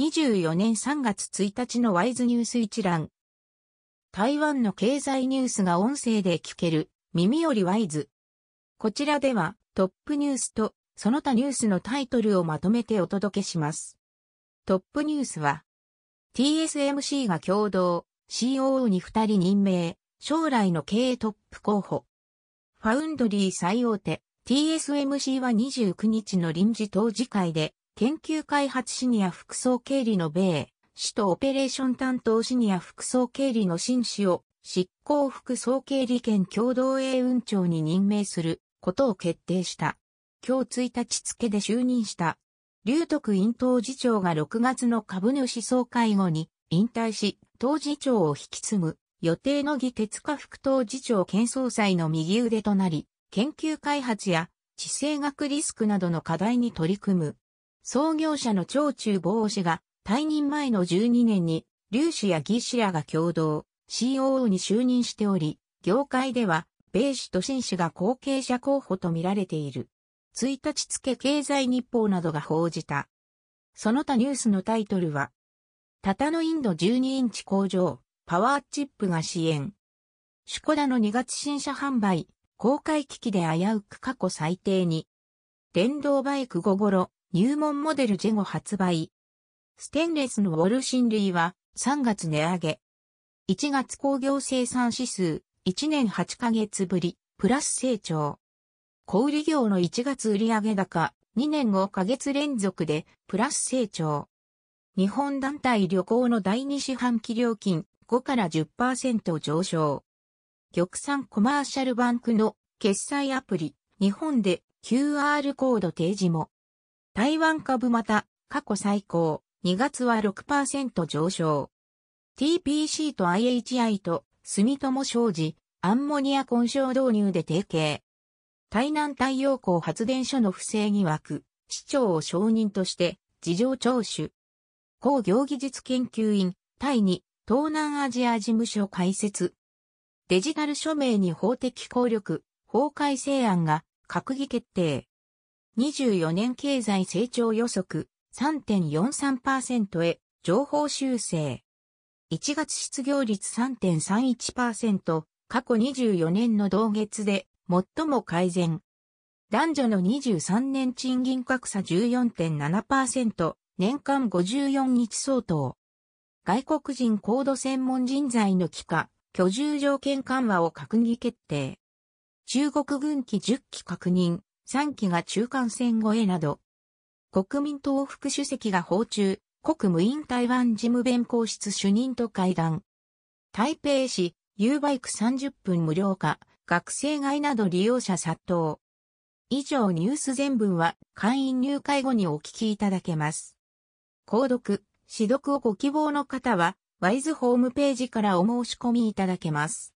2024年3月1日のワイズニュース一覧。台湾の経済ニュースが音声で聞ける、耳よりワイズ。こちらでは、トップニュースと、その他ニュースのタイトルをまとめてお届けします。トップニュースは、TSMC が共同、COO に2人任命、将来の経営トップ候補。ファウンドリー最大手、TSMC は29日の臨時当事会で、研究開発シニア副総経理の米、首都オペレーション担当シニア副総経理の新氏を執行副総経理兼共同営運長に任命することを決定した。今日1日付で就任した。劉徳院当次長が6月の株主総会後に引退し、当次長を引き継ぐ予定の義哲家副当次長兼総裁の右腕となり、研究開発や地政学リスクなどの課題に取り組む。創業者の長中坊氏が退任前の12年に、劉氏や義氏らが共同、COO に就任しており、業界では、米氏と新氏が後継者候補と見られている。1日付経済日報などが報じた。その他ニュースのタイトルは、タタのインド12インチ工場、パワーチップが支援。シュコダの2月新車販売、公開機器で危うく過去最低に。電動バイク5ごろ、入門モデルジェゴ発売。ステンレスのウォルシン類は3月値上げ。1月工業生産指数1年8ヶ月ぶり、プラス成長。小売業の1月売上高2年5ヶ月連続でプラス成長。日本団体旅行の第2四半期料金5から10%上昇。玉産コマーシャルバンクの決済アプリ、日本で QR コード提示も。台湾株また、過去最高、2月は6%上昇。TPC と IHI と住友商事、アンモニア混焼導入で提携。台南太陽光発電所の不正疑惑、市長を承認として事情聴取。工業技術研究院、タイに東南アジア事務所開設。デジタル署名に法的効力、法改正案が閣議決定。24年経済成長予測3.43%へ情報修正。1月失業率3.31%、過去24年の同月で最も改善。男女の23年賃金格差14.7%、年間54日相当。外国人コード専門人材の帰化、居住条件緩和を閣議決定。中国軍機10機確認、3機が中間線越えなど、国民党副主席が訪中、国務院台湾事務弁公室主任と会談。台北市、U バイク30分無料化、学生街など利用者殺到。以上ニュース全文は会員入会後にお聞きいただけます。購読、指読をご希望の方は、ワイズホームページからお申し込みいただけます。